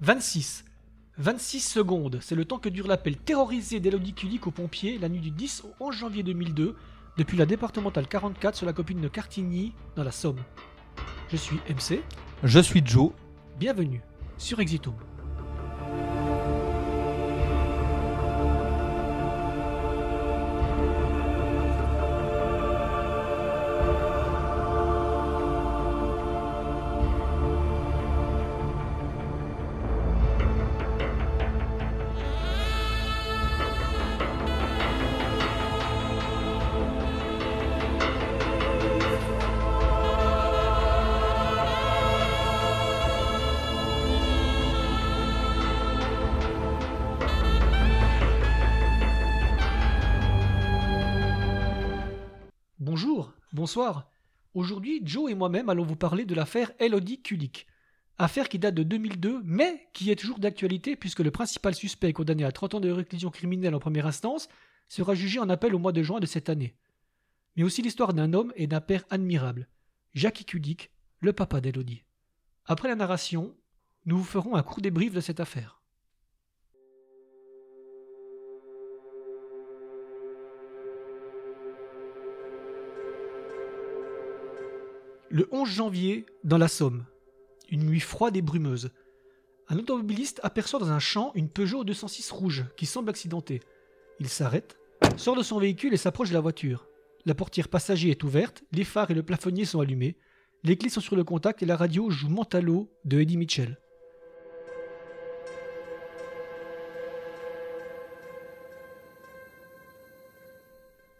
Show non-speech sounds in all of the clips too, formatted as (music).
26. 26 secondes, c'est le temps que dure l'appel terrorisé d'Elodie Kulik aux pompiers la nuit du 10 au 11 janvier 2002 depuis la départementale 44 sur la copine de Cartigny dans la Somme. Je suis MC, Je suis Joe. bienvenue sur Exitum. Bonsoir. Aujourd'hui, Joe et moi-même allons vous parler de l'affaire Elodie Kulik. Affaire qui date de 2002, mais qui est toujours d'actualité puisque le principal suspect condamné à 30 ans de réclusion criminelle en première instance sera jugé en appel au mois de juin de cette année. Mais aussi l'histoire d'un homme et d'un père admirable, Jackie Kulik, le papa d'Elodie. Après la narration, nous vous ferons un court débrief de cette affaire. Le 11 janvier, dans la Somme, une nuit froide et brumeuse, un automobiliste aperçoit dans un champ une Peugeot 206 rouge qui semble accidentée. Il s'arrête, sort de son véhicule et s'approche de la voiture. La portière passager est ouverte, les phares et le plafonnier sont allumés, les clés sont sur le contact et la radio joue Mentalo de Eddie Mitchell.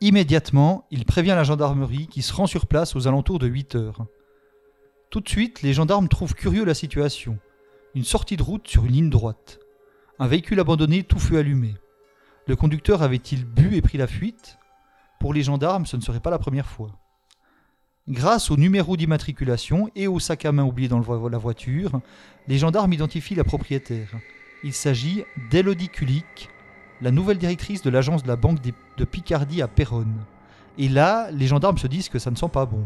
Immédiatement, il prévient la gendarmerie qui se rend sur place aux alentours de 8 heures. Tout de suite, les gendarmes trouvent curieux la situation. Une sortie de route sur une ligne droite. Un véhicule abandonné, tout feu allumé. Le conducteur avait-il bu et pris la fuite? Pour les gendarmes, ce ne serait pas la première fois. Grâce au numéro d'immatriculation et au sac à main oublié dans la voiture, les gendarmes identifient la propriétaire. Il s'agit d'Elodie Kulik, la nouvelle directrice de l'agence de la Banque de Picardie à Péronne. Et là, les gendarmes se disent que ça ne sent pas bon.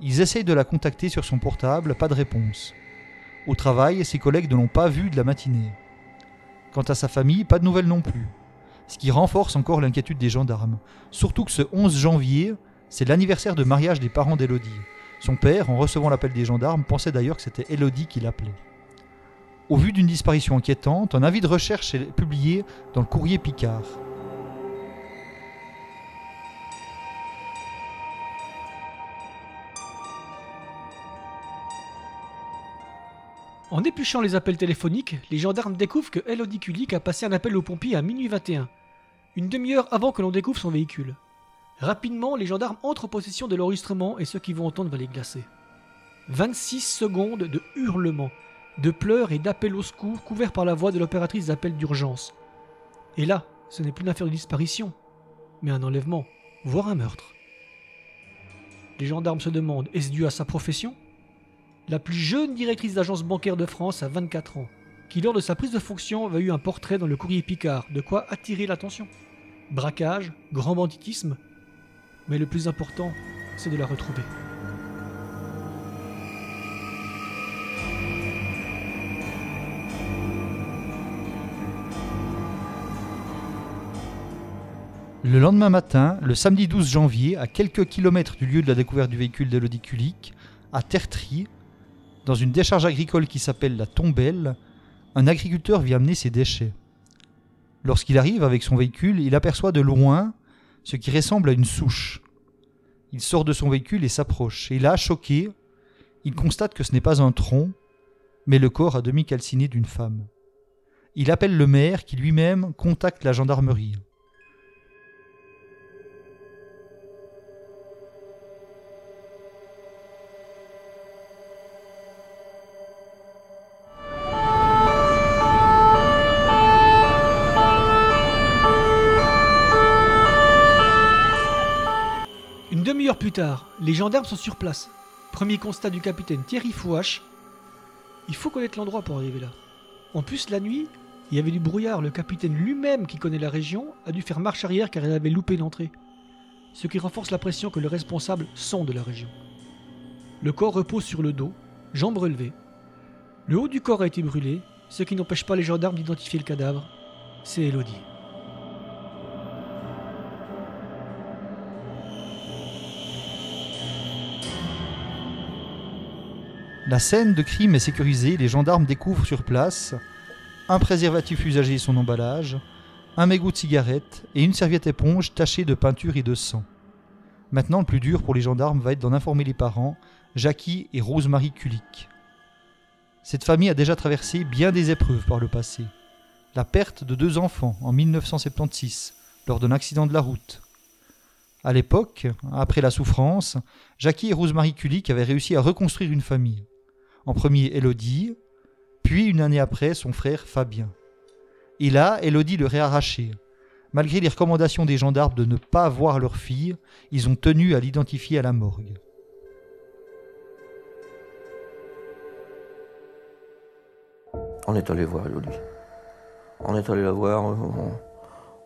Ils essayent de la contacter sur son portable, pas de réponse. Au travail, ses collègues ne l'ont pas vue de la matinée. Quant à sa famille, pas de nouvelles non plus. Ce qui renforce encore l'inquiétude des gendarmes. Surtout que ce 11 janvier, c'est l'anniversaire de mariage des parents d'Elodie. Son père, en recevant l'appel des gendarmes, pensait d'ailleurs que c'était Elodie qui l'appelait. Au vu d'une disparition inquiétante, un avis de recherche est publié dans le courrier Picard. En épluchant les appels téléphoniques, les gendarmes découvrent que Elodie Kulik a passé un appel aux pompiers à minuit 21, une demi-heure avant que l'on découvre son véhicule. Rapidement, les gendarmes entrent en possession de l'enregistrement et ceux qui vont entendre va les glacer. 26 secondes de hurlements, de pleurs et d'appels au secours couverts par la voix de l'opératrice d'appel d'urgence. Et là, ce n'est plus une affaire de disparition, mais un enlèvement, voire un meurtre. Les gendarmes se demandent est-ce dû à sa profession? La plus jeune directrice d'agence bancaire de France a 24 ans, qui lors de sa prise de fonction avait eu un portrait dans le courrier Picard, de quoi attirer l'attention? Braquage, grand banditisme, mais le plus important, c'est de la retrouver. Le lendemain matin, le samedi 12 janvier, à quelques kilomètres du lieu de la découverte du véhicule d'Elodie à Tertry, dans une décharge agricole qui s'appelle la Tombelle, un agriculteur vient amener ses déchets. Lorsqu'il arrive avec son véhicule, il aperçoit de loin ce qui ressemble à une souche. Il sort de son véhicule et s'approche. Et là, choqué, il constate que ce n'est pas un tronc, mais le corps à demi calciné d'une femme. Il appelle le maire qui lui-même contacte la gendarmerie. Plus tard, les gendarmes sont sur place. Premier constat du capitaine Thierry Fouache. Il faut connaître l'endroit pour arriver là. En plus, la nuit, il y avait du brouillard. Le capitaine lui-même, qui connaît la région, a dû faire marche arrière car il avait loupé l'entrée. Ce qui renforce la pression que les responsables sont de la région. Le corps repose sur le dos, jambes relevées. Le haut du corps a été brûlé, ce qui n'empêche pas les gendarmes d'identifier le cadavre. C'est Elodie. La scène de crime est sécurisée, les gendarmes découvrent sur place un préservatif usagé et son emballage, un mégot de cigarette et une serviette éponge tachée de peinture et de sang. Maintenant, le plus dur pour les gendarmes va être d'en informer les parents, Jackie et Rosemary Kulik. Cette famille a déjà traversé bien des épreuves par le passé. La perte de deux enfants en 1976 lors d'un accident de la route. À l'époque, après la souffrance, Jackie et Rosemary Kulik avaient réussi à reconstruire une famille. En premier Elodie, puis une année après son frère Fabien. Et là, Elodie leur est arrachée. Malgré les recommandations des gendarmes de ne pas voir leur fille, ils ont tenu à l'identifier à la morgue. On est allé voir Elodie. On est allé la voir, on,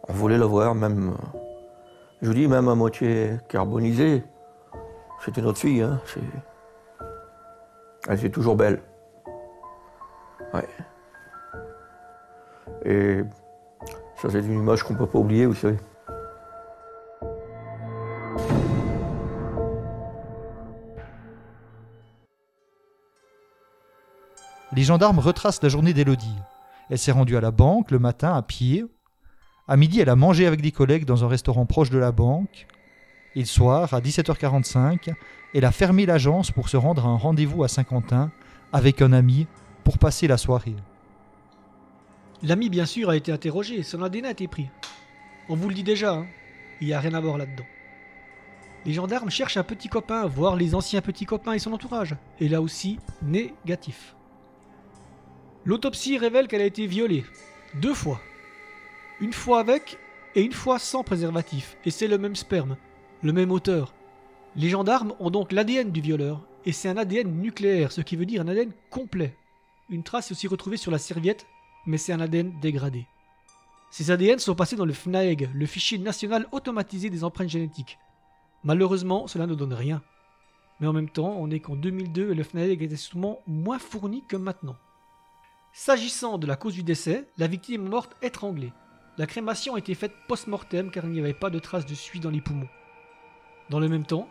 on voulait la voir, même, je vous dis, même à moitié carbonisée. C'était notre fille, hein. Elle était toujours belle. Ouais. Et ça, c'est une image qu'on peut pas oublier, vous savez. Les gendarmes retracent la journée d'Elodie. Elle s'est rendue à la banque le matin à pied. À midi, elle a mangé avec des collègues dans un restaurant proche de la banque. Et le soir, à 17h45, elle a fermé l'agence pour se rendre à un rendez-vous à Saint-Quentin avec un ami pour passer la soirée. L'ami, bien sûr, a été interrogé, son ADN a été pris. On vous le dit déjà, hein, il n'y a rien à voir là-dedans. Les gendarmes cherchent un petit copain, voire les anciens petits copains et son entourage. Et là aussi, négatif. L'autopsie révèle qu'elle a été violée. Deux fois. Une fois avec et une fois sans préservatif. Et c'est le même sperme, le même auteur. Les gendarmes ont donc l'ADN du violeur. Et c'est un ADN nucléaire, ce qui veut dire un ADN complet. Une trace est aussi retrouvée sur la serviette mais c'est un ADN dégradé. Ces ADN sont passés dans le FNAEG, le fichier national automatisé des empreintes génétiques. Malheureusement, cela ne donne rien. Mais en même temps, on est qu'en 2002 et le FNAEG était sûrement moins fourni que maintenant. S'agissant de la cause du décès, la victime est morte étranglée. La crémation a été faite post-mortem car il n'y avait pas de traces de suie dans les poumons. Dans le même temps,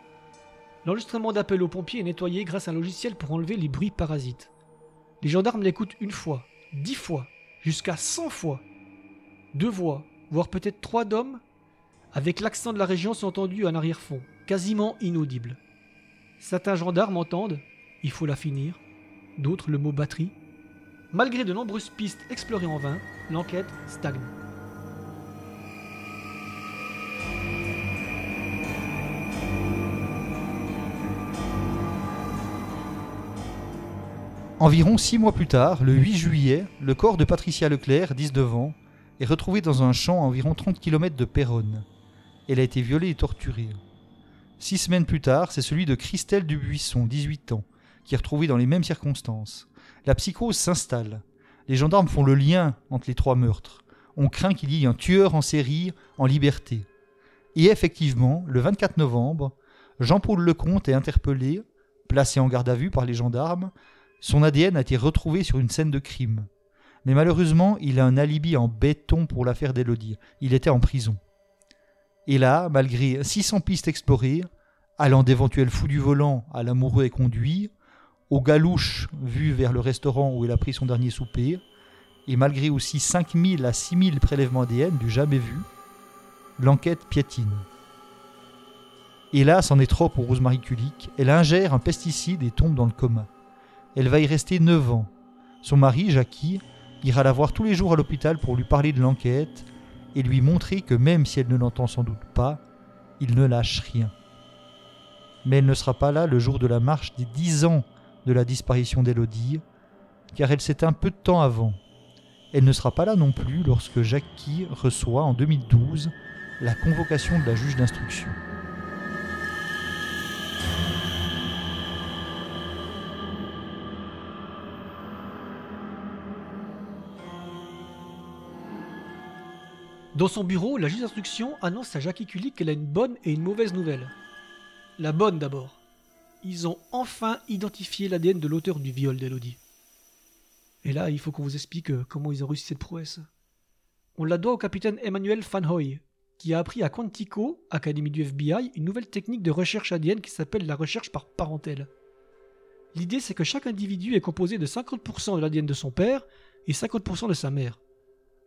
l'enregistrement d'appel aux pompiers est nettoyé grâce à un logiciel pour enlever les bruits parasites. Les gendarmes l'écoutent une fois, dix fois, jusqu'à 100 fois. Deux voix, voire peut-être trois d'hommes, avec l'accent de la région sont entendus en arrière-fond, quasiment inaudibles. Certains gendarmes entendent il faut la finir, d'autres le mot batterie. Malgré de nombreuses pistes explorées en vain, l'enquête stagne. Environ six mois plus tard, le 8 juillet, le corps de Patricia Leclerc, 19 ans, est retrouvé dans un champ à environ 30 km de Péronne. Elle a été violée et torturée. Six semaines plus tard, c'est celui de Christelle Dubuisson, 18 ans, qui est retrouvé dans les mêmes circonstances. La psychose s'installe. Les gendarmes font le lien entre les trois meurtres. On craint qu'il y ait un tueur en série en liberté. Et effectivement, le 24 novembre, Jean-Paul Lecomte est interpellé, placé en garde à vue par les gendarmes. Son ADN a été retrouvé sur une scène de crime. Mais malheureusement, il a un alibi en béton pour l'affaire d'Elodie. Il était en prison. Et là, malgré 600 pistes explorées, allant d'éventuels fous du volant à l'amoureux et conduit, aux galouches vues vers le restaurant où il a pris son dernier souper, et malgré aussi 5000 à 6000 prélèvements ADN du jamais vu, l'enquête piétine. Et là, c'en est trop pour Rosemary Kulik. Elle ingère un pesticide et tombe dans le coma. Elle va y rester 9 ans. Son mari, Jackie, ira la voir tous les jours à l'hôpital pour lui parler de l'enquête et lui montrer que même si elle ne l'entend sans doute pas, il ne lâche rien. Mais elle ne sera pas là le jour de la marche des 10 ans de la disparition d'Elodie, car elle s'éteint peu de temps avant. Elle ne sera pas là non plus lorsque Jackie reçoit en 2012 la convocation de la juge d'instruction. Dans son bureau, la juge d'instruction annonce à Jackie Kulik qu'elle a une bonne et une mauvaise nouvelle. La bonne d'abord. Ils ont enfin identifié l'ADN de l'auteur du viol d'Elodie. Et là, il faut qu'on vous explique euh, comment ils ont réussi cette prouesse. On la doit au capitaine Emmanuel Fanhoy, qui a appris à Quantico, académie du FBI, une nouvelle technique de recherche ADN qui s'appelle la recherche par parentèle. L'idée, c'est que chaque individu est composé de 50% de l'ADN de son père et 50% de sa mère.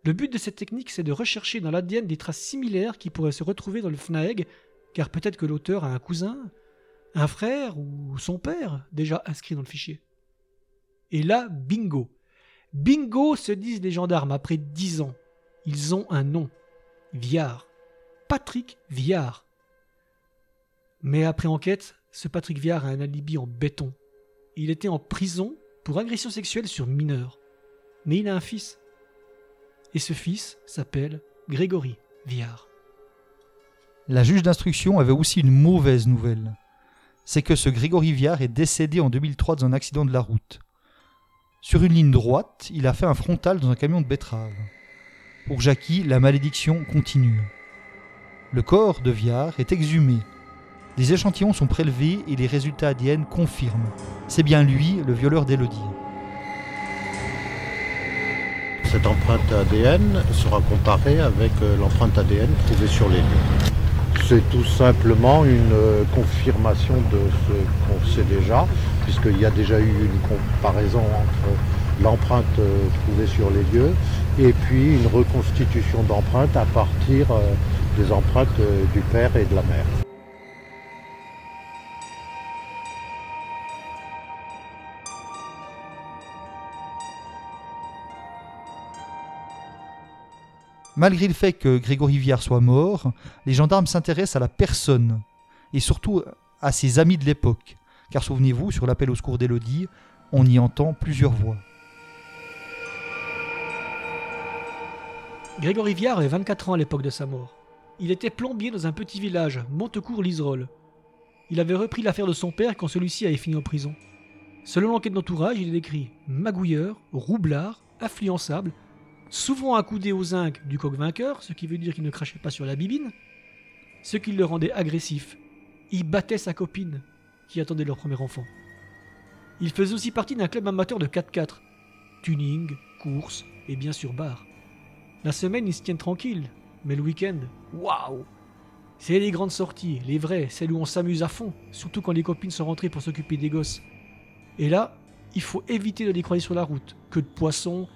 Le but de cette technique, c'est de rechercher dans l'ADN des traces similaires qui pourraient se retrouver dans le FNAEG, car peut-être que l'auteur a un cousin, un frère ou son père déjà inscrit dans le fichier. Et là, bingo. Bingo, se disent les gendarmes après dix ans. Ils ont un nom. Viard. Patrick Viard. Mais après enquête, ce Patrick Viard a un alibi en béton. Il était en prison pour agression sexuelle sur mineur. Mais il a un fils. Et ce fils s'appelle Grégory Viard. La juge d'instruction avait aussi une mauvaise nouvelle. C'est que ce Grégory Viard est décédé en 2003 dans un accident de la route. Sur une ligne droite, il a fait un frontal dans un camion de betterave. Pour Jackie, la malédiction continue. Le corps de Viard est exhumé. Des échantillons sont prélevés et les résultats ADN confirment. C'est bien lui, le violeur d'Elodie. Cette empreinte ADN sera comparée avec euh, l'empreinte ADN trouvée sur les lieux. C'est tout simplement une euh, confirmation de ce qu'on sait déjà, puisqu'il y a déjà eu une comparaison entre l'empreinte euh, trouvée sur les lieux et puis une reconstitution d'empreintes à partir des empreintes du père et de la mère. Malgré le fait que Grégory Viard soit mort, les gendarmes s'intéressent à la personne, et surtout à ses amis de l'époque, car souvenez-vous, sur l'appel au secours d'Élodie, on y entend plusieurs voix. Grégory Viard avait 24 ans à l'époque de sa mort. Il était plombier dans un petit village, Montecourt-Liserolles. Il avait repris l'affaire de son père quand celui-ci avait fini en prison. Selon l'enquête d'entourage, il est décrit magouilleur, roublard, influençable, souvent accoudé au zinc du coq vainqueur, ce qui veut dire qu'il ne crachait pas sur la bibine, ce qui le rendait agressif. Il battait sa copine, qui attendait leur premier enfant. Il faisait aussi partie d'un club amateur de 4x4, tuning, course et bien sûr bar. La semaine, ils se tiennent tranquilles, mais le week-end, waouh C'est les grandes sorties, les vraies, celles où on s'amuse à fond, surtout quand les copines sont rentrées pour s'occuper des gosses. Et là, il faut éviter de les croiser sur la route. Que de poissons,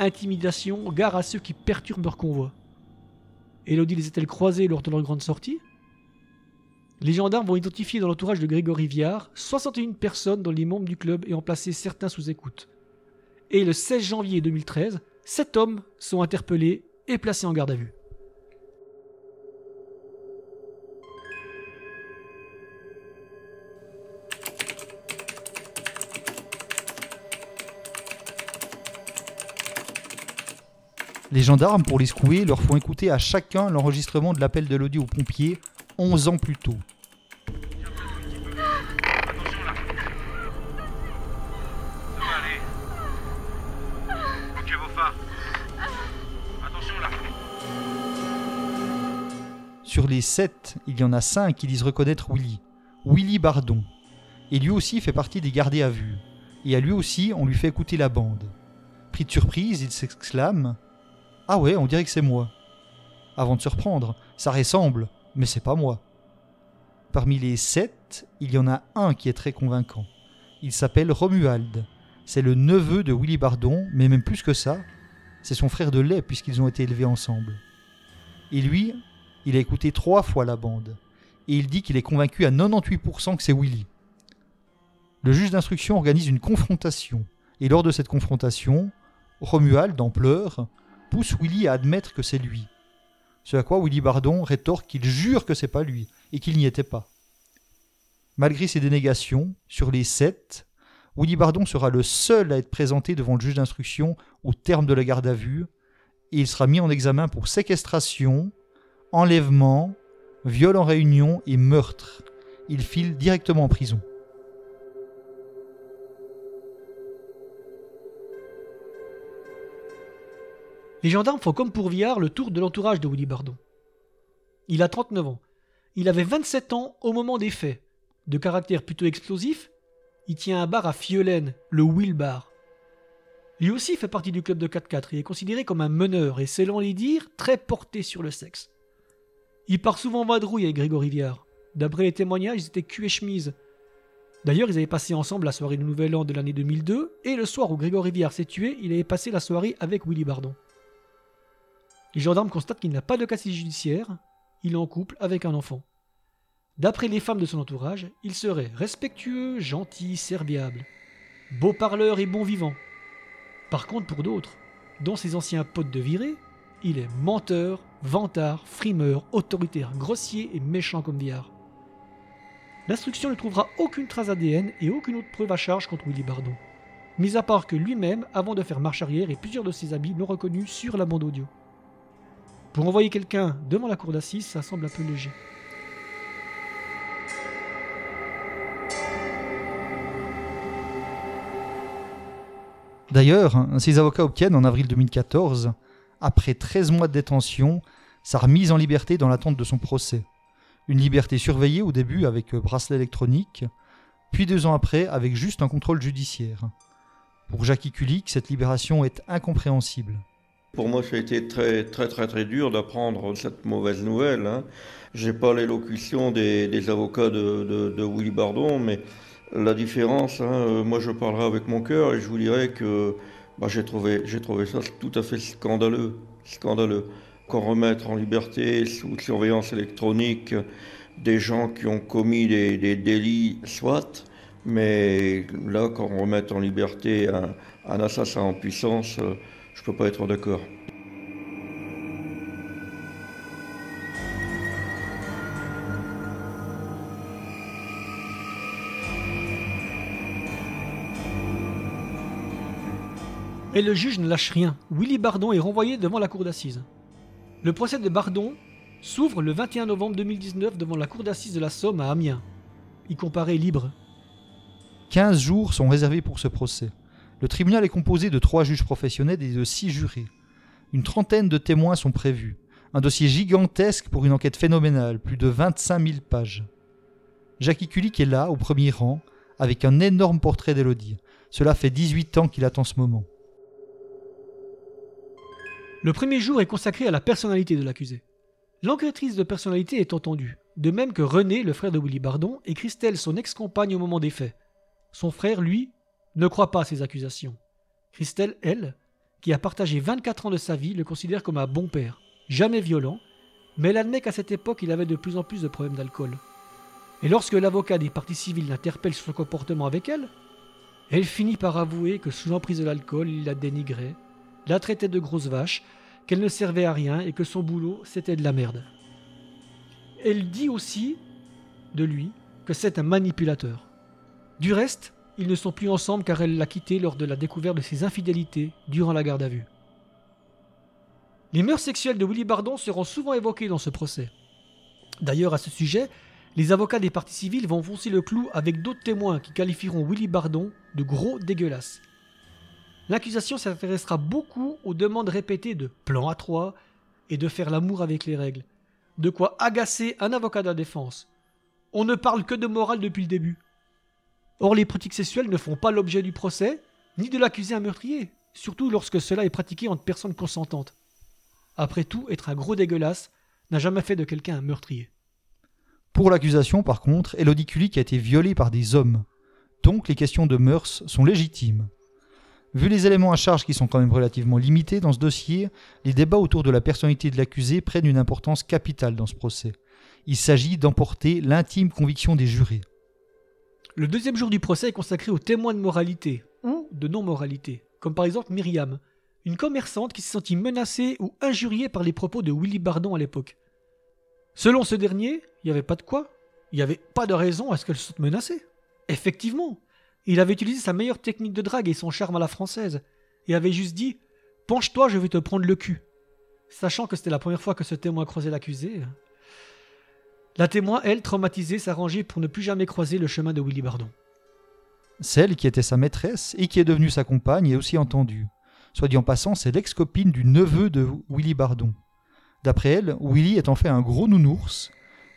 intimidation, gare à ceux qui perturbent leur convoi. Elodie les a-t-elle croisés lors de leur grande sortie? Les gendarmes vont identifier dans l'entourage de Grégory Viard 61 personnes dont les membres du club et en placer certains sous écoute. Et le 16 janvier 2013, 7 hommes sont interpellés et placés en garde à vue. Les gendarmes, pour les secouer, leur font écouter à chacun l'enregistrement de l'appel de l'audio aux pompiers 11 ans plus tôt. Sur les 7, il y en a 5 qui disent reconnaître Willy. Willy Bardon. Et lui aussi fait partie des gardés à vue. Et à lui aussi, on lui fait écouter la bande. Pris de surprise, il s'exclame ah ouais, on dirait que c'est moi. Avant de se reprendre, ça ressemble, mais c'est pas moi. Parmi les sept, il y en a un qui est très convaincant. Il s'appelle Romuald. C'est le neveu de Willy Bardon, mais même plus que ça, c'est son frère de lait puisqu'ils ont été élevés ensemble. Et lui, il a écouté trois fois la bande. Et il dit qu'il est convaincu à 98% que c'est Willy. Le juge d'instruction organise une confrontation. Et lors de cette confrontation, Romuald, en pleurs, pousse Willy à admettre que c'est lui. Ce à quoi Willy Bardon rétorque qu'il jure que c'est pas lui et qu'il n'y était pas. Malgré ces dénégations, sur les sept, Willy Bardon sera le seul à être présenté devant le juge d'instruction au terme de la garde à vue et il sera mis en examen pour séquestration, enlèvement, viol en réunion et meurtre. Il file directement en prison. Les gendarmes font comme pour Viard le tour de l'entourage de Willy Bardon. Il a 39 ans. Il avait 27 ans au moment des faits. De caractère plutôt explosif, il tient un bar à Fiolaine, le Will Bar. Lui aussi fait partie du club de 4-4 et est considéré comme un meneur et, selon les dires, très porté sur le sexe. Il part souvent en vadrouille avec Grégory Viard. D'après les témoignages, ils étaient cul et chemise. D'ailleurs, ils avaient passé ensemble la soirée du Nouvel An de l'année 2002, et le soir où Grégory Viard s'est tué, il avait passé la soirée avec Willy Bardon. Les gendarmes constatent qu'il n'a pas de casier judiciaire, il est en couple avec un enfant. D'après les femmes de son entourage, il serait respectueux, gentil, serviable, beau parleur et bon vivant. Par contre, pour d'autres, dont ses anciens potes de virée, il est menteur, vantard, frimeur, autoritaire, grossier et méchant comme Viard. L'instruction ne trouvera aucune trace ADN et aucune autre preuve à charge contre Willy Bardon, mis à part que lui-même, avant de faire marche arrière, et plusieurs de ses habits l'ont reconnu sur la bande audio. Pour envoyer quelqu'un devant la cour d'assises, ça semble un peu léger. D'ailleurs, ses avocats obtiennent en avril 2014, après 13 mois de détention, sa remise en liberté dans l'attente de son procès. Une liberté surveillée au début avec bracelet électronique, puis deux ans après avec juste un contrôle judiciaire. Pour Jackie Kulik, cette libération est incompréhensible. Pour moi, ça a été très très très très dur d'apprendre cette mauvaise nouvelle. Hein. J'ai pas l'élocution des, avocats de, Willy Bardon, mais la différence, hein, euh, moi je parlerai avec mon cœur et je vous dirais que bah, j'ai trouvé, ça tout à fait scandaleux, scandaleux qu'on remette en liberté sous surveillance électronique des gens qui ont commis des, délits, soit, mais là, qu'on remette en liberté un, un assassin en puissance, euh, je ne peux pas être d'accord. Et le juge ne lâche rien. Willy Bardon est renvoyé devant la cour d'assises. Le procès de Bardon s'ouvre le 21 novembre 2019 devant la cour d'assises de la Somme à Amiens. Il comparaît libre. 15 jours sont réservés pour ce procès. Le tribunal est composé de trois juges professionnels et de six jurés. Une trentaine de témoins sont prévus. Un dossier gigantesque pour une enquête phénoménale, plus de 25 000 pages. Jackie Kulik est là, au premier rang, avec un énorme portrait d'Elodie. Cela fait 18 ans qu'il attend ce moment. Le premier jour est consacré à la personnalité de l'accusé. L'enquêtrice de personnalité est entendue, de même que René, le frère de Willy Bardon, et Christelle, son ex-compagne au moment des faits. Son frère, lui, ne croit pas à ces accusations. Christelle, elle, qui a partagé 24 ans de sa vie, le considère comme un bon père, jamais violent, mais elle admet qu'à cette époque, il avait de plus en plus de problèmes d'alcool. Et lorsque l'avocat des parties civiles l'interpelle sur son comportement avec elle, elle finit par avouer que sous l'emprise de l'alcool, il la dénigrait, la traitait de grosse vache, qu'elle ne servait à rien et que son boulot c'était de la merde. Elle dit aussi de lui que c'est un manipulateur. Du reste, ils ne sont plus ensemble car elle l'a quitté lors de la découverte de ses infidélités durant la garde à vue. Les mœurs sexuelles de Willy Bardon seront souvent évoquées dans ce procès. D'ailleurs, à ce sujet, les avocats des parties civiles vont foncer le clou avec d'autres témoins qui qualifieront Willy Bardon de gros dégueulasse. L'accusation s'intéressera beaucoup aux demandes répétées de plan à trois et de faire l'amour avec les règles. De quoi agacer un avocat de la défense. On ne parle que de morale depuis le début. Or, les pratiques sexuelles ne font pas l'objet du procès, ni de l'accusé un meurtrier, surtout lorsque cela est pratiqué entre personnes consentantes. Après tout, être un gros dégueulasse n'a jamais fait de quelqu'un un meurtrier. Pour l'accusation, par contre, Elodie a été violée par des hommes. Donc les questions de mœurs sont légitimes. Vu les éléments à charge qui sont quand même relativement limités dans ce dossier, les débats autour de la personnalité de l'accusé prennent une importance capitale dans ce procès. Il s'agit d'emporter l'intime conviction des jurés. Le deuxième jour du procès est consacré aux témoins de moralité ou de non-moralité, comme par exemple Myriam, une commerçante qui s'est sentie menacée ou injuriée par les propos de Willy Bardon à l'époque. Selon ce dernier, il n'y avait pas de quoi, il n'y avait pas de raison à ce qu'elle se sente menacée. Effectivement, il avait utilisé sa meilleure technique de drague et son charme à la française, et avait juste dit Penche-toi, je vais te prendre le cul. Sachant que c'était la première fois que ce témoin croisait l'accusé. La témoin, elle, traumatisée, s'arrangeait pour ne plus jamais croiser le chemin de Willy Bardon. Celle qui était sa maîtresse et qui est devenue sa compagne est aussi entendue. Soit dit en passant, c'est l'ex-copine du neveu de Willy Bardon. D'après elle, Willy est en fait un gros nounours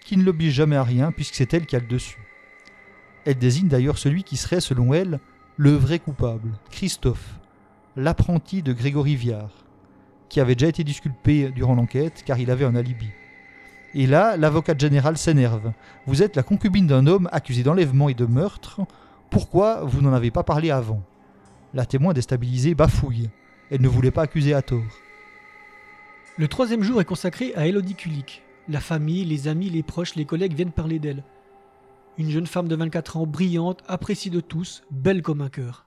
qui ne l'oblige jamais à rien puisque c'est elle qui a le dessus. Elle désigne d'ailleurs celui qui serait, selon elle, le vrai coupable, Christophe, l'apprenti de Grégory Viard, qui avait déjà été disculpé durant l'enquête car il avait un alibi. Et là, l'avocat général s'énerve. Vous êtes la concubine d'un homme accusé d'enlèvement et de meurtre. Pourquoi vous n'en avez pas parlé avant? La témoin déstabilisée bafouille. Elle ne voulait pas accuser à tort. Le troisième jour est consacré à Elodie Kulik. La famille, les amis, les proches, les collègues viennent parler d'elle. Une jeune femme de 24 ans, brillante, appréciée de tous, belle comme un cœur.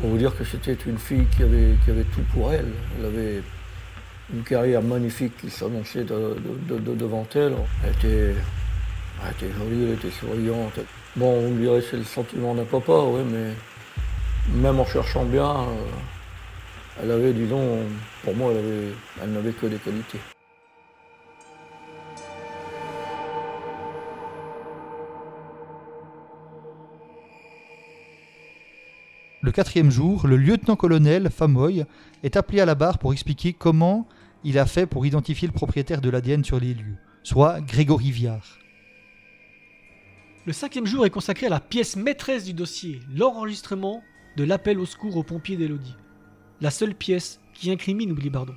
Pour vous dire que c'était une fille qui avait, qui avait tout pour elle. Elle avait une carrière magnifique qui s'annonçait de- de- de- devant elle. Elle était, elle était jolie, elle était souriante. Bon, on me dirait c'est le sentiment d'un papa, oui, mais même en cherchant bien, euh, elle avait, disons, pour moi, elle, elle n'avait que des qualités. Le quatrième jour, le lieutenant-colonel Famoy est appelé à la barre pour expliquer comment il a fait pour identifier le propriétaire de l'ADN sur les lieux, soit Grégory Viard. Le cinquième jour est consacré à la pièce maîtresse du dossier, l'enregistrement de l'appel au secours aux pompiers d'Elodie. La seule pièce qui incrimine Willy Bardon.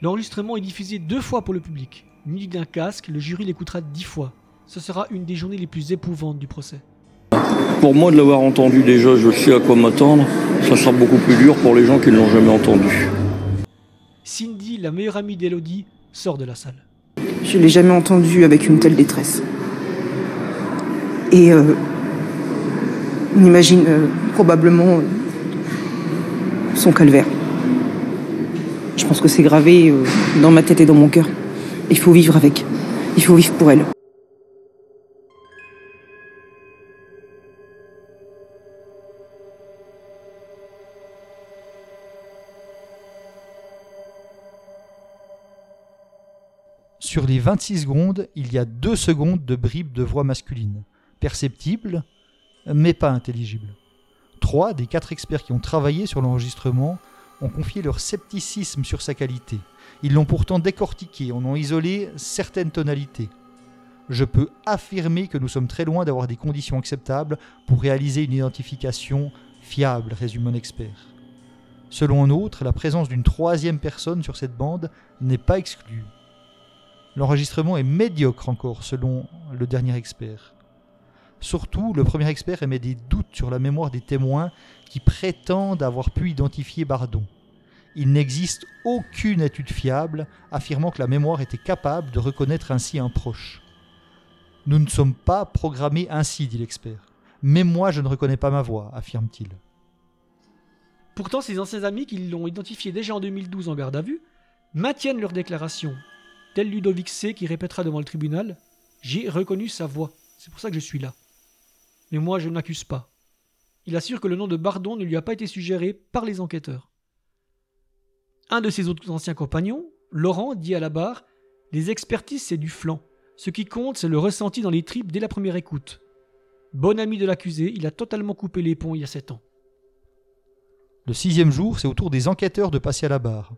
L'enregistrement est diffusé deux fois pour le public. Muni d'un casque, le jury l'écoutera dix fois. Ce sera une des journées les plus épouvantes du procès. Pour moi, de l'avoir entendu déjà, je sais à quoi m'attendre. Ça sera beaucoup plus dur pour les gens qui ne l'ont jamais entendu. La meilleure amie d'Elodie, sort de la salle. Je l'ai jamais entendu avec une telle détresse. Et euh, on imagine euh, probablement euh, son calvaire. Je pense que c'est gravé dans ma tête et dans mon cœur. Il faut vivre avec. Il faut vivre pour elle. Sur les 26 secondes, il y a 2 secondes de bribes de voix masculine, perceptibles, mais pas intelligibles. Trois des quatre experts qui ont travaillé sur l'enregistrement ont confié leur scepticisme sur sa qualité. Ils l'ont pourtant décortiqué, en ont isolé certaines tonalités. Je peux affirmer que nous sommes très loin d'avoir des conditions acceptables pour réaliser une identification fiable, résume un expert. Selon un autre, la présence d'une troisième personne sur cette bande n'est pas exclue. L'enregistrement est médiocre encore, selon le dernier expert. Surtout, le premier expert émet des doutes sur la mémoire des témoins qui prétendent avoir pu identifier Bardon. Il n'existe aucune étude fiable affirmant que la mémoire était capable de reconnaître ainsi un proche. Nous ne sommes pas programmés ainsi, dit l'expert. Mais moi, je ne reconnais pas ma voix, affirme-t-il. Pourtant, ses anciens amis qui l'ont identifié déjà en 2012 en garde à vue maintiennent leur déclaration. Tel Ludovic C qui répétera devant le tribunal J'ai reconnu sa voix, c'est pour ça que je suis là. Mais moi, je ne l'accuse pas. Il assure que le nom de Bardon ne lui a pas été suggéré par les enquêteurs. Un de ses autres anciens compagnons, Laurent, dit à la barre Les expertises, c'est du flanc. Ce qui compte, c'est le ressenti dans les tripes dès la première écoute. Bon ami de l'accusé, il a totalement coupé les ponts il y a sept ans. Le sixième jour, c'est au tour des enquêteurs de passer à la barre.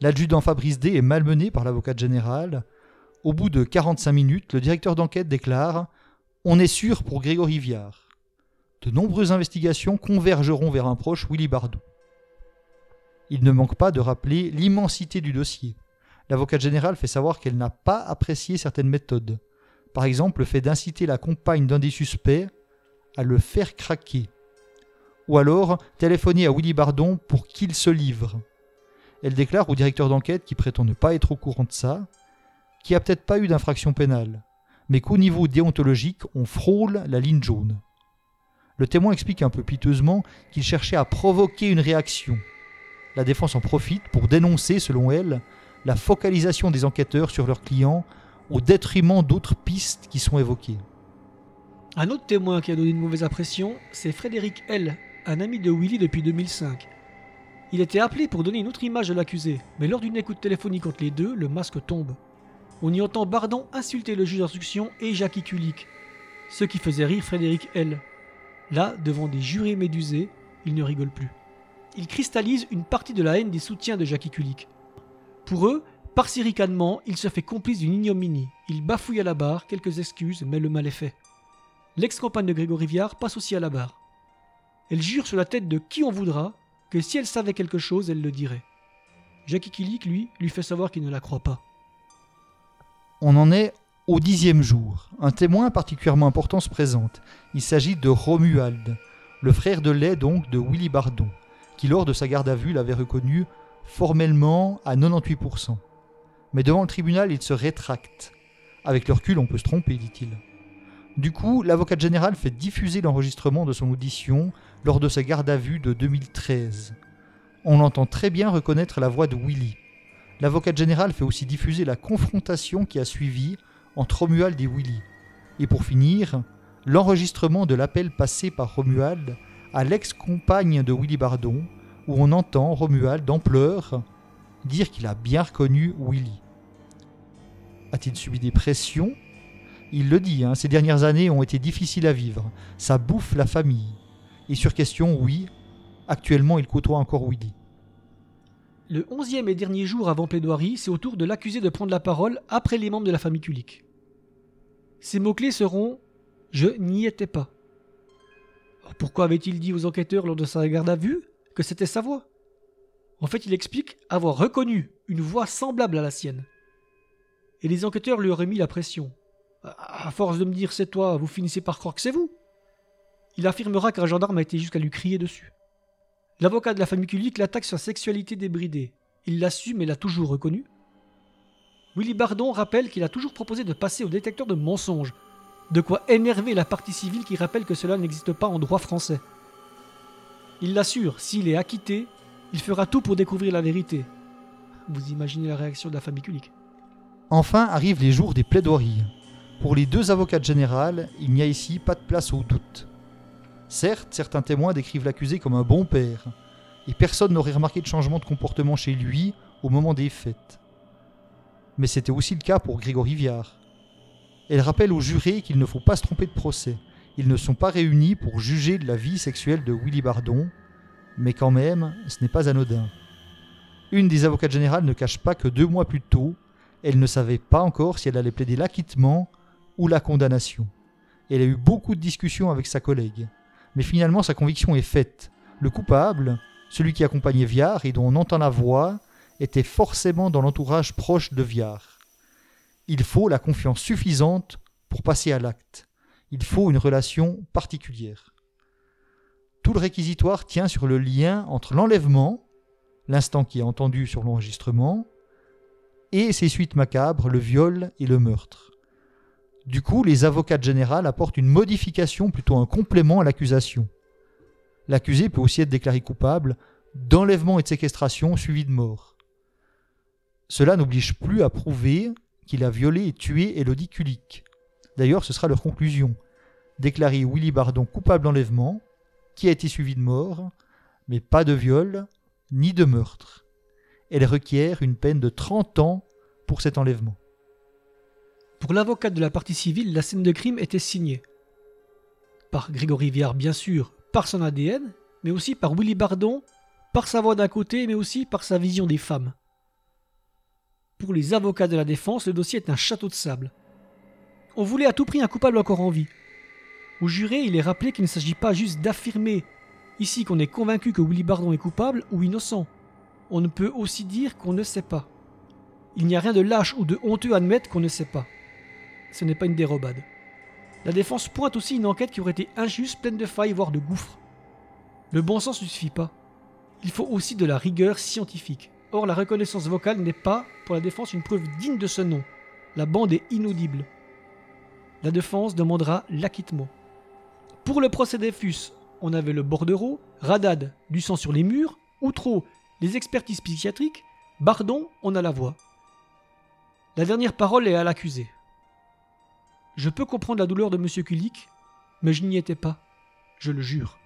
L'adjudant Fabrice D est malmené par l'avocat général. Au bout de 45 minutes, le directeur d'enquête déclare On est sûr pour Grégory Viard. De nombreuses investigations convergeront vers un proche, Willy Bardot. Il ne manque pas de rappeler l'immensité du dossier. L'avocat général fait savoir qu'elle n'a pas apprécié certaines méthodes. Par exemple, le fait d'inciter la compagne d'un des suspects à le faire craquer. Ou alors téléphoner à Willy Bardon pour qu'il se livre. Elle déclare au directeur d'enquête, qui prétend ne pas être au courant de ça, qu'il n'y a peut-être pas eu d'infraction pénale, mais qu'au niveau déontologique, on frôle la ligne jaune. Le témoin explique un peu piteusement qu'il cherchait à provoquer une réaction. La défense en profite pour dénoncer, selon elle, la focalisation des enquêteurs sur leurs clients au détriment d'autres pistes qui sont évoquées. Un autre témoin qui a donné une mauvaise impression, c'est Frédéric L., un ami de Willy depuis 2005. Il était appelé pour donner une autre image de l'accusé, mais lors d'une écoute téléphonique entre les deux, le masque tombe. On y entend Bardon insulter le juge d'instruction et Jackie Kulik, ce qui faisait rire Frédéric L. Là, devant des jurés médusés, il ne rigole plus. Il cristallise une partie de la haine des soutiens de Jackie Kulik. Pour eux, par ses ricanements, il se fait complice d'une ignominie. Il bafouille à la barre, quelques excuses, mais le mal est fait. L'ex-compagne de Grégory Viard passe aussi à la barre. Elle jure sur la tête de qui on voudra que si elle savait quelque chose, elle le dirait. Jackie Kilik, lui, lui fait savoir qu'il ne la croit pas. On en est au dixième jour. Un témoin particulièrement important se présente. Il s'agit de Romuald, le frère de lait donc de Willy Bardon, qui lors de sa garde à vue l'avait reconnu formellement à 98%. Mais devant le tribunal, il se rétracte. Avec le recul, on peut se tromper, dit-il. Du coup, l'avocat général fait diffuser l'enregistrement de son audition lors de sa garde à vue de 2013. On entend très bien reconnaître la voix de Willy. L'avocat général fait aussi diffuser la confrontation qui a suivi entre Romuald et Willy. Et pour finir, l'enregistrement de l'appel passé par Romuald à l'ex-compagne de Willy Bardon, où on entend Romuald en pleurs dire qu'il a bien reconnu Willy. A-t-il subi des pressions? Il le dit, hein, ces dernières années ont été difficiles à vivre. Ça bouffe la famille. Et sur question, oui, actuellement il côtoie encore Willy. Le onzième et dernier jour avant plaidoirie, c'est au tour de l'accusé de prendre la parole après les membres de la famille Kulik. Ses mots-clés seront Je n'y étais pas. Pourquoi avait-il dit aux enquêteurs lors de sa garde à vue que c'était sa voix? En fait, il explique avoir reconnu une voix semblable à la sienne. Et les enquêteurs lui auraient mis la pression. À force de me dire c'est toi, vous finissez par croire que c'est vous. Il affirmera qu'un gendarme a été jusqu'à lui crier dessus. L'avocat de la famille Kulik l'attaque sur sa sexualité débridée. Il l'assume et l'a toujours reconnu. Willy Bardon rappelle qu'il a toujours proposé de passer au détecteur de mensonges, de quoi énerver la partie civile qui rappelle que cela n'existe pas en droit français. Il l'assure, s'il est acquitté, il fera tout pour découvrir la vérité. Vous imaginez la réaction de la famille Kulik. Enfin arrivent les jours des plaidoiries. Pour les deux avocats généraux, il n'y a ici pas de place au doute. Certes, certains témoins décrivent l'accusé comme un bon père, et personne n'aurait remarqué de changement de comportement chez lui au moment des fêtes. Mais c'était aussi le cas pour Grégory Viard. Elle rappelle aux jurés qu'il ne faut pas se tromper de procès. Ils ne sont pas réunis pour juger de la vie sexuelle de Willy Bardon, mais quand même, ce n'est pas anodin. Une des avocates générales ne cache pas que deux mois plus tôt, elle ne savait pas encore si elle allait plaider l'acquittement ou la condamnation. Elle a eu beaucoup de discussions avec sa collègue. Mais finalement, sa conviction est faite. Le coupable, celui qui accompagnait Viard et dont on entend la voix, était forcément dans l'entourage proche de Viard. Il faut la confiance suffisante pour passer à l'acte. Il faut une relation particulière. Tout le réquisitoire tient sur le lien entre l'enlèvement, l'instant qui est entendu sur l'enregistrement, et ses suites macabres, le viol et le meurtre. Du coup, les avocats généraux apportent une modification, plutôt un complément à l'accusation. L'accusé peut aussi être déclaré coupable d'enlèvement et de séquestration suivi de mort. Cela n'oblige plus à prouver qu'il a violé et tué Elodie Kulik. D'ailleurs, ce sera leur conclusion. Déclarer Willy Bardon coupable d'enlèvement, qui a été suivi de mort, mais pas de viol ni de meurtre. Elle requiert une peine de 30 ans pour cet enlèvement. Pour l'avocat de la partie civile, la scène de crime était signée. Par Grégory Viard, bien sûr, par son ADN, mais aussi par Willy Bardon, par sa voix d'un côté, mais aussi par sa vision des femmes. Pour les avocats de la défense, le dossier est un château de sable. On voulait à tout prix un coupable encore en vie. Au juré, il est rappelé qu'il ne s'agit pas juste d'affirmer ici qu'on est convaincu que Willy Bardon est coupable ou innocent. On ne peut aussi dire qu'on ne sait pas. Il n'y a rien de lâche ou de honteux à admettre qu'on ne sait pas. Ce n'est pas une dérobade. La défense pointe aussi une enquête qui aurait été injuste, pleine de failles, voire de gouffres. Le bon sens ne suffit pas. Il faut aussi de la rigueur scientifique. Or, la reconnaissance vocale n'est pas, pour la défense, une preuve digne de ce nom. La bande est inaudible. La défense demandera l'acquittement. Pour le procès d'Effus, on avait le bordereau, Radad, du sang sur les murs, Outreau, les expertises psychiatriques, Bardon, on a la voix. La dernière parole est à l'accusé. Je peux comprendre la douleur de M. Kulik, mais je n'y étais pas. Je le jure.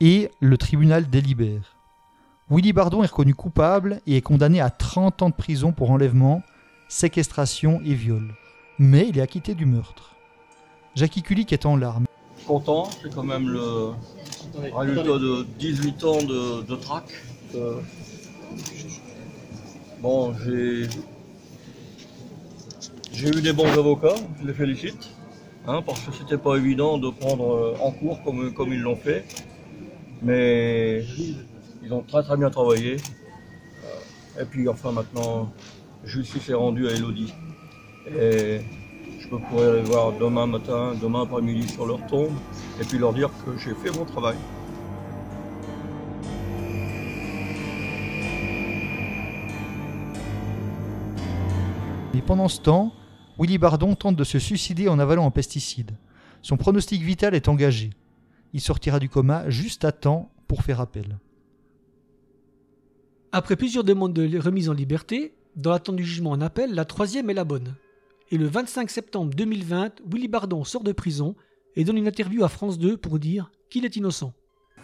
Et le tribunal délibère. Willy Bardon est reconnu coupable et est condamné à 30 ans de prison pour enlèvement, séquestration et viol. Mais il est acquitté du meurtre. Jackie Kulik est en larmes. Content, c'est quand même le résultat de 18 ans de, de trac. Euh, Bon, j'ai j'ai eu des bons avocats, je les félicite. hein, parce que c'était pas évident de prendre euh, en cours comme, ils l'ont fait. Mais ils ont très très bien travaillé. Euh, Et puis enfin maintenant, justice est rendue à Elodie. Et je peux pourrais aller voir demain matin, demain après-midi sur leur tombe, et puis leur dire que j'ai fait mon travail. Mais pendant ce temps, Willy Bardon tente de se suicider en avalant un pesticide. Son pronostic vital est engagé. Il sortira du coma juste à temps pour faire appel. Après plusieurs demandes de remise en liberté, dans l'attente du jugement en appel, la troisième est la bonne. Et le 25 septembre 2020, Willy Bardon sort de prison et donne une interview à France 2 pour dire qu'il est innocent.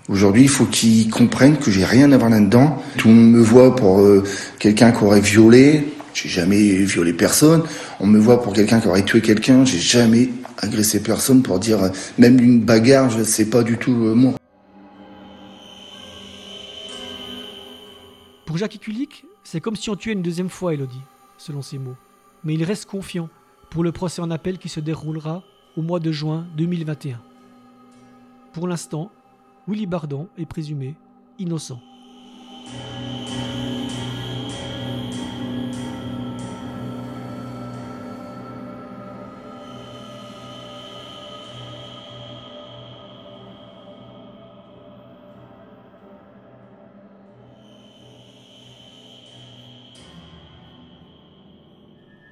Aujourd'hui, il faut qu'ils comprennent que j'ai rien à voir là-dedans. Tout le monde me voit pour euh, quelqu'un qui aurait violé. J'ai jamais violé personne. On me voit pour quelqu'un qui aurait tué quelqu'un. J'ai jamais agressé personne pour dire euh, même une bagarre. Je sais pas du tout euh, moi. Pour Jacques Kulik, c'est comme si on tuait une deuxième fois Elodie, selon ses mots. Mais il reste confiant pour le procès en appel qui se déroulera au mois de juin 2021. Pour l'instant, Willy Bardon est présumé innocent.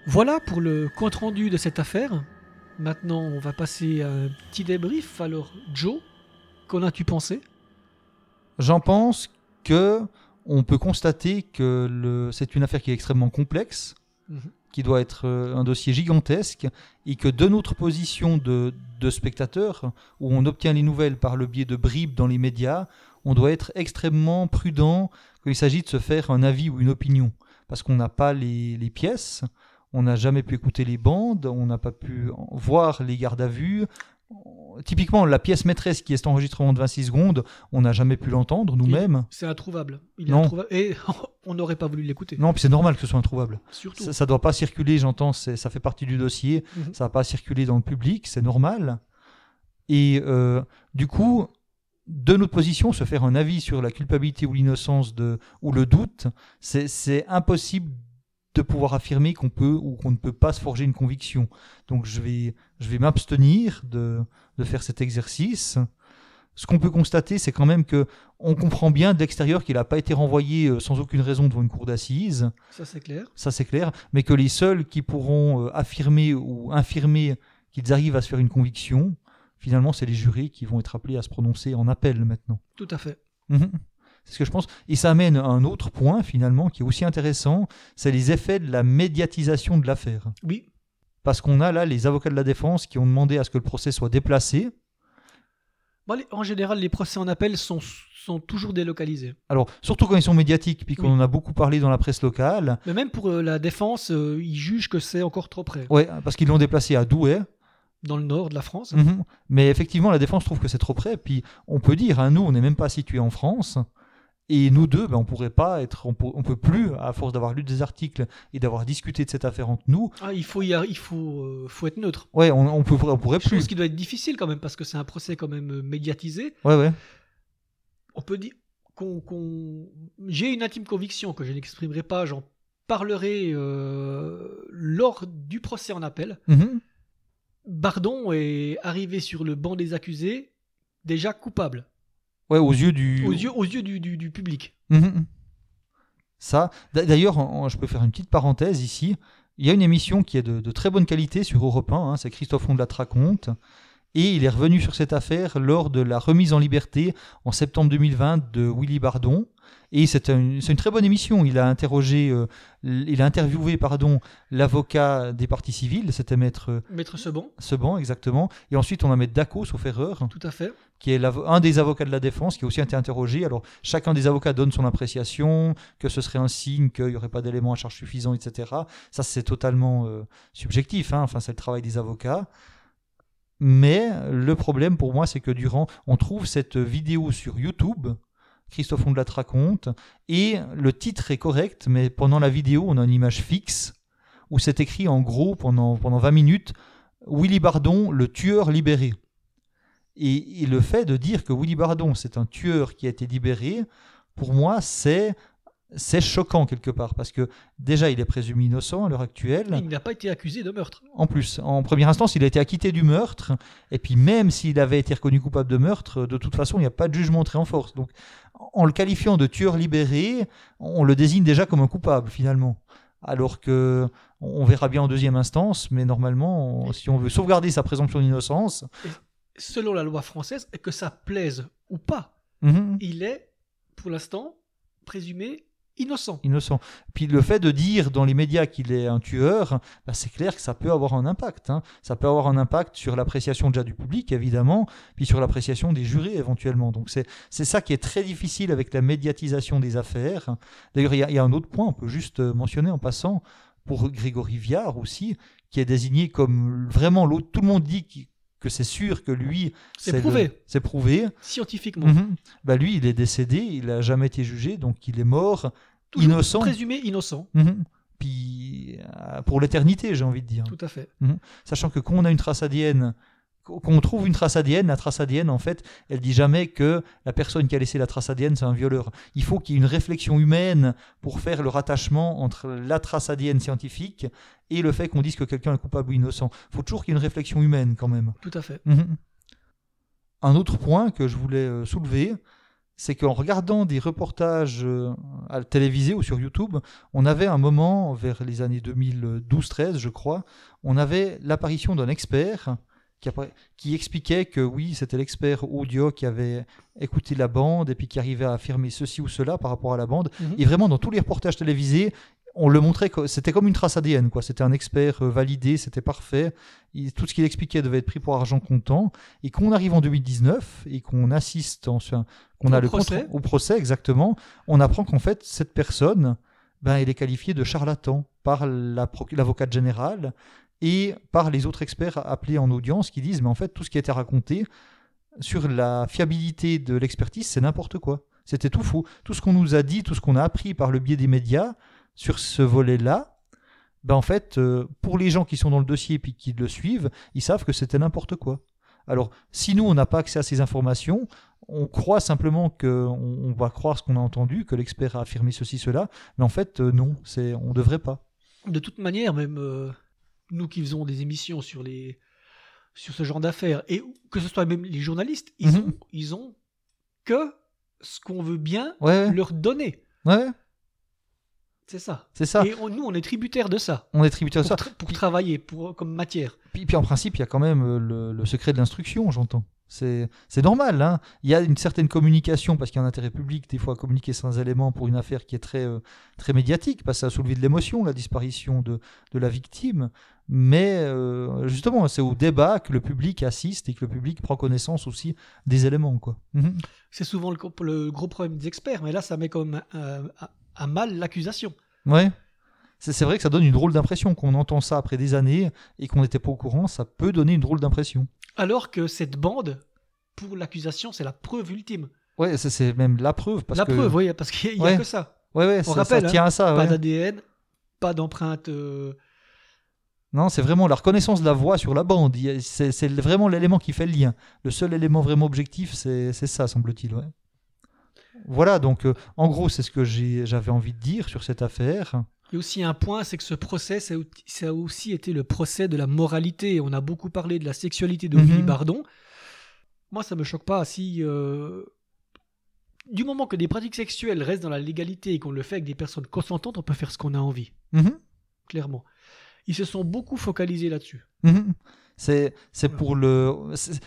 Voilà pour le compte-rendu de cette affaire. Maintenant, on va passer à un petit débrief. Alors, Joe, qu'en as-tu pensé? J'en pense que on peut constater que le- c'est une affaire qui est extrêmement complexe, Mhm. qui doit être euh, un dossier gigantesque, et que de notre position de, de spectateur, où on obtient les nouvelles par le biais de bribes dans les médias, on doit être extrêmement prudent quand il s'agit de se faire un avis ou une opinion, parce qu'on n'a pas les, les pièces, on n'a jamais pu écouter les bandes, on n'a pas pu voir les gardes à vue. Typiquement, la pièce maîtresse qui est cet enregistrement de 26 secondes, on n'a jamais pu l'entendre nous-mêmes. C'est introuvable. Il est Non. introuvable. Et (laughs) on n'aurait pas voulu l'écouter. Non, puis c'est normal que ce soit introuvable. Surtout. Ça, ça doit pas circuler, j'entends, ça fait partie du dossier, Mhm. ça va pas circuler dans le public, c'est normal. Et euh, du coup, de notre position, se faire un avis sur la culpabilité ou l'innocence ou le doute, c'est impossible de pouvoir affirmer qu'on peut ou qu'on ne peut pas se forger une conviction. Donc je vais, je vais m'abstenir de, de faire cet exercice. Ce qu'on peut constater, c'est quand même que on comprend bien de l'extérieur qu'il n'a pas été renvoyé euh, sans aucune raison devant une cour d'assises Ça, c'est clair. ça c'est clair, mais que les seuls qui pourront euh, affirmer ou infirmer qu'ils arrivent à se faire une conviction, finalement, c'est les jurés qui vont être appelés à se prononcer en appel maintenant. Tout à fait. Mhm. C'est ce que je pense. Et ça amène à un autre point, finalement, qui est aussi intéressant, c'est les effets de la médiatisation de l'affaire. Oui. Parce qu'on a là les avocats de la défense qui ont demandé à ce que le procès soit déplacé. Bon, en général, les procès en appel sont, sont toujours délocalisés. Alors, surtout quand ils sont médiatiques, puis qu'on Oui. en a beaucoup parlé dans la presse locale. Mais même pour euh, la défense, euh, ils jugent que c'est encore trop près. Ouais, parce qu'ils l'ont déplacé à Douai. Dans le nord de la France. Mhm. Mais effectivement, la défense trouve que c'est trop près. Puis on peut dire, hein, nous, on n'est même pas situés en France. Et nous deux, ben, on pourrait pas être, on peut, on peut plus, à force d'avoir lu des articles et d'avoir discuté de cette affaire entre nous, Ah, il faut, y a- il faut, euh, faut être neutre. ouais, on, on, peut, on pourrait Je pense plus. qu'il doit être difficile quand même parce que c'est un procès quand même euh, médiatisé. Ouais, ouais. On peut dire qu'on, qu'on- j'ai une intime conviction que je n'exprimerai pas. J'en parlerai euh, lors du procès en appel. Mhm. Bardon est arrivé sur le banc des accusés déjà coupable Ouais, aux yeux du. aux yeux, aux yeux du, du- du public. Ça, d'a- d'ailleurs, je peux faire une petite parenthèse ici. Il y a une émission qui est de, de très bonne qualité sur Europe 1, hein, c'est Christophe Ondelat raconte. Et il est revenu sur cette affaire lors de la remise en liberté en septembre 2020 de Willy Bardon. Et c'est une, très bonne émission. Il a interrogé, euh, il a interviewé, pardon, l'avocat des parties civiles, c'était maître euh, Maître Seban, Seban, exactement. Et ensuite, on a maître Daco, sauf erreur tout à fait. Qui est un des avocats de la défense, qui a aussi été interrogé. Alors, chacun des avocats donne son appréciation, que ce serait un signe qu'il n'y aurait pas d'éléments à charge suffisants, etc. Ça, c'est totalement euh, subjectif. hein. Enfin, c'est le travail des avocats. Mais le problème pour moi, c'est que durant, on trouve cette vidéo sur YouTube. Christophe Ondelat raconte, et le titre est correct, mais pendant la vidéo, on a une image fixe où c'est écrit en gros pendant, pendant 20 minutes Willy Bardon, le tueur libéré. Et, et le fait de dire que Willy Bardon, c'est un tueur qui a été libéré, pour moi, c'est c'est choquant quelque part parce que déjà il est présumé innocent à l'heure actuelle. Il n'a pas été accusé de meurtre. En plus, en première instance, il a été acquitté du meurtre et puis même s'il avait été reconnu coupable de meurtre, de toute façon, il n'y a pas de jugement entré en force. Donc en le qualifiant de tueur libéré, on le désigne déjà comme un coupable finalement. Alors que on verra bien en deuxième instance, mais normalement, si on veut sauvegarder sa présomption d'innocence, Selon la loi française, que ça plaise ou pas, mhm, il est, pour l'instant, présumé innocent. innocent. Puis le fait de dire dans les médias qu'il est un tueur, bah, c'est clair que ça peut avoir un impact. hein. Ça peut avoir un impact sur l'appréciation déjà du public, évidemment, puis sur l'appréciation des jurés éventuellement. Donc c'est ça qui est très difficile avec la médiatisation des affaires. D'ailleurs, il y, a- il y a un autre point, on peut juste euh, mentionner en passant, pour Grégory Viard aussi, qui est désigné comme vraiment l'autre. Tout le monde dit que c'est sûr que lui... C'est prouvé. C'est prouvé. Scientifiquement. Mhm. Bah lui, il est décédé, il n'a jamais été jugé, donc il est mort, Toujours innocent. Présumé innocent. Mhm. Puis euh, pour l'éternité, j'ai envie de dire. Tout à fait. Sachant que quand on a une trace ADN, qu'on trouve une trace ADN, la trace ADN, en fait, elle dit jamais que la personne qui a laissé la trace ADN, c'est un violeur. Il faut qu'il y ait une réflexion humaine pour faire le rattachement entre la trace ADN scientifique et le fait qu'on dise que quelqu'un est coupable ou innocent. Il faut toujours qu'il y ait une réflexion humaine quand même. Tout à fait. Mhm. Un autre point que je voulais euh, soulever, c'est qu'en regardant des reportages euh, à la télévisée ou sur YouTube, on avait un moment, vers les années 2012-13, je crois, on avait l'apparition d'un expert qui, expliquait que oui, c'était l'expert audio qui avait écouté la bande et puis qui arrivait à affirmer ceci ou cela par rapport à la bande. Mhm. Et vraiment, dans tous les reportages télévisés, on le montrait, c'était comme une trace ADN, quoi. C'était un expert euh, validé, c'était parfait. Il- tout ce qu'il expliquait devait être pris pour argent comptant. Et qu'on arrive en 2019 et qu'on assiste, en, qu'on a le procès. contre- au procès exactement, on apprend qu'en fait cette personne, ben, elle est qualifiée de charlatan par la l'avocate générale et par les autres experts appelés en audience qui disent mais en fait tout ce qui a été raconté sur la fiabilité de l'expertise c'est n'importe quoi. C'était tout faux. Tout ce qu'on nous a dit, tout ce qu'on a appris par le biais des médias sur ce volet-là, ben en fait, euh, pour les gens qui sont dans le dossier et qui le suivent, ils savent que c'était n'importe quoi. Alors, si nous, on n'a pas accès à ces informations, on croit simplement que on, on va croire ce qu'on a entendu, que l'expert a affirmé ceci, cela, mais en fait, euh, non, c'est, on ne devrait pas. De toute manière, même euh, nous qui faisons des émissions sur les sur ce genre d'affaires, et que ce soit même les journalistes, ils, Mhm. ont, ils ont que ce qu'on veut bien Ouais, leur donner. ouais, C'est ça. c'est ça. Et on- nous, on est tributaire de ça. On est tributaire de ça. tra- pour travailler, pour, comme matière. Puis, puis en principe, il y a quand même euh, le, le secret de l'instruction, j'entends. C'est normal. Hein. Il y a une certaine communication, parce qu'il y a un intérêt public, des fois, à communiquer certains éléments pour une affaire qui est très, euh, très médiatique, parce que ça a soulevé de l'émotion, la disparition de, de la victime. Mais euh, justement, c'est au débat que le public assiste et que le public prend connaissance aussi des éléments. Quoi. Mhm. C'est souvent le, gros problème des experts, mais là, ça met comme un- à, à mal l'accusation. Ouais. C'est c'est vrai que ça donne une drôle d'impression. Qu'on entend ça après des années et qu'on n'était pas au courant, ça peut donner une drôle d'impression. Alors que cette bande, pour l'accusation, c'est la preuve ultime. Ouais, c'est- même la preuve. Parce la que... preuve, oui, parce qu'il n'y a Ouais. que ça. Ouais, ouais, On ça, rappelle, ça hein, tient à ça. Pas d'ADN, pas d'empreinte. euh, Non, c'est vraiment la reconnaissance de la voix sur la bande. C'est vraiment l'élément qui fait le lien. Le seul élément vraiment objectif, c'est ça, semble-t-il. ouais. Voilà, donc euh, en gros, c'est ce que j'avais envie de dire sur cette affaire. Il y a aussi un point, c'est que ce procès, ça a au- ça a aussi été le procès de la moralité. On a beaucoup parlé de la sexualité de. Willy Bardon. Moi, ça me choque pas si, euh, du moment que des pratiques sexuelles restent dans la légalité et qu'on le fait avec des personnes consentantes, on peut faire ce qu'on a envie, Mhm, clairement. Ils se sont beaucoup focalisés là-dessus. mhm. C'est pour le.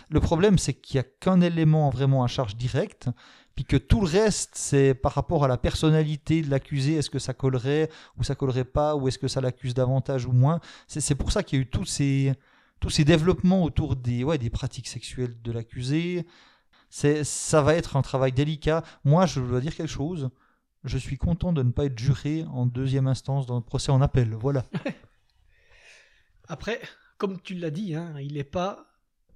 Le problème, c'est qu'il n'y a qu'un élément vraiment à charge directe, puis que tout le reste, c'est par rapport à la personnalité de l'accusé. Est-ce que ça collerait ou ça collerait pas, ou est-ce que ça l'accuse davantage ou moins C'est c'est pour ça qu'il y a eu tous ces, tous ces développements autour des, ouais, des pratiques sexuelles de l'accusé. C'est, ça va être un travail délicat. Moi, je dois dire quelque chose. Je suis content de ne pas être juré en deuxième instance dans le procès en appel. Voilà. (laughs) Après, comme tu l'as dit, hein, il n'est pas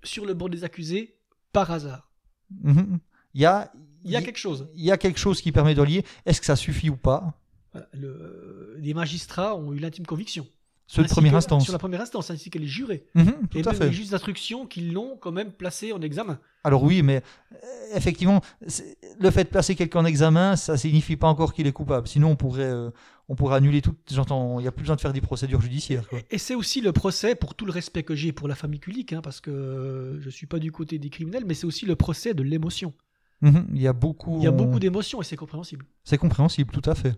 sur le banc des accusés par hasard. Mhm. Il y a, Il y a quelque chose. il y a quelque chose qui permet de lier. Est-ce que ça suffit ou pas? Voilà, le- les magistrats ont eu l'intime conviction. Ceux de première que- instance. Sur la première instance, ainsi que les jurés. Mhm, et tout à même fait. les juges d'instruction qui l'ont quand même placé en examen. Alors oui, mais euh, effectivement, le fait de placer quelqu'un en examen, ça signifie pas encore qu'il est coupable. Sinon, on pourrait, euh, on pourrait annuler tout. J'entends, il n'y a plus besoin de faire des procédures judiciaires. Quoi. Et c'est aussi le procès, pour tout le respect que j'ai pour la famille Kulik, hein, parce que euh, je suis pas du côté des criminels, mais c'est aussi le procès de l'émotion. Mhm, Il y a beaucoup. Il y a on- beaucoup d'émotions et c'est compréhensible. C'est compréhensible, tout à fait.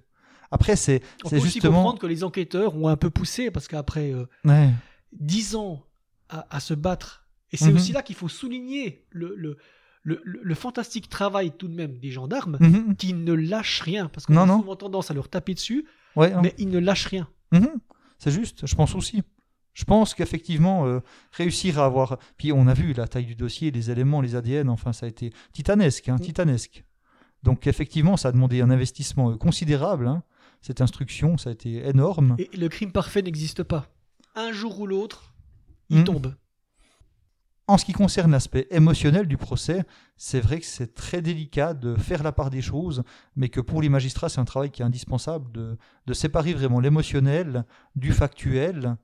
Après, c'est, On c'est peut aussi justement. comprendre que les enquêteurs ont un peu poussé, parce qu'après euh, Ouais. 10 ans à, à se battre, et c'est Mhm. aussi là qu'il faut souligner le, le, le, le- le fantastique travail tout de même des gendarmes, Mhm. qui ne lâchent rien, parce qu'on a non. souvent tendance à leur taper dessus, Ouais, hein. mais ils ne lâchent rien. Mhm. C'est juste, je pense aussi. Je pense qu'effectivement, euh, réussir à avoir. Puis on a vu la taille du dossier, les éléments, les ADN, enfin, ça a été titanesque, hein, Mm. titanesque. Donc effectivement, ça a demandé un investissement euh, considérable. hein. Cette instruction, ça a été énorme. Et le crime parfait n'existe pas. Un jour ou l'autre, il Mhm. tombe. En ce qui concerne l'aspect émotionnel du procès, c'est vrai que c'est très délicat de faire la part des choses, mais que pour les magistrats, c'est un travail qui est indispensable de, de séparer vraiment l'émotionnel du factuel.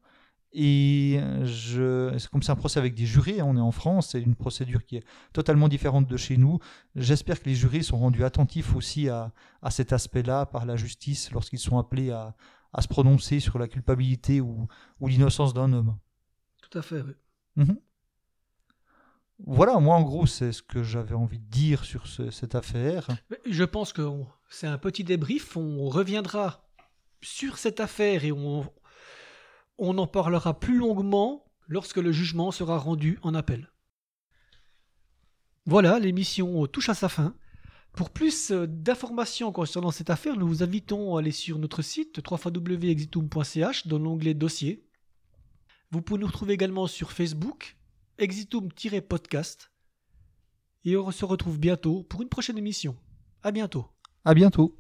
Et je, c'est comme c'est un procès avec des jurés, hein, on est en France, c'est une procédure qui est totalement différente de chez nous. J'espère que les jurés sont rendus attentifs aussi à, à cet aspect-là par la justice lorsqu'ils sont appelés à, à se prononcer sur la culpabilité ou, ou l'innocence d'un homme. Tout à fait. oui. Mhm. Voilà, moi en gros, c'est ce que j'avais envie de dire sur ce- cette affaire. Je pense que on- c'est un petit débrief. On reviendra sur cette affaire et on, on en parlera plus longuement lorsque le jugement sera rendu en appel. Voilà, l'émission touche à sa fin. Pour plus euh, d'informations concernant cette affaire, nous vous invitons à aller sur notre site www.exitum.ch dans l'onglet dossier. Vous pouvez nous retrouver également sur Facebook, exitum-podcast. Et on se retrouve bientôt pour une prochaine émission. À bientôt. À bientôt.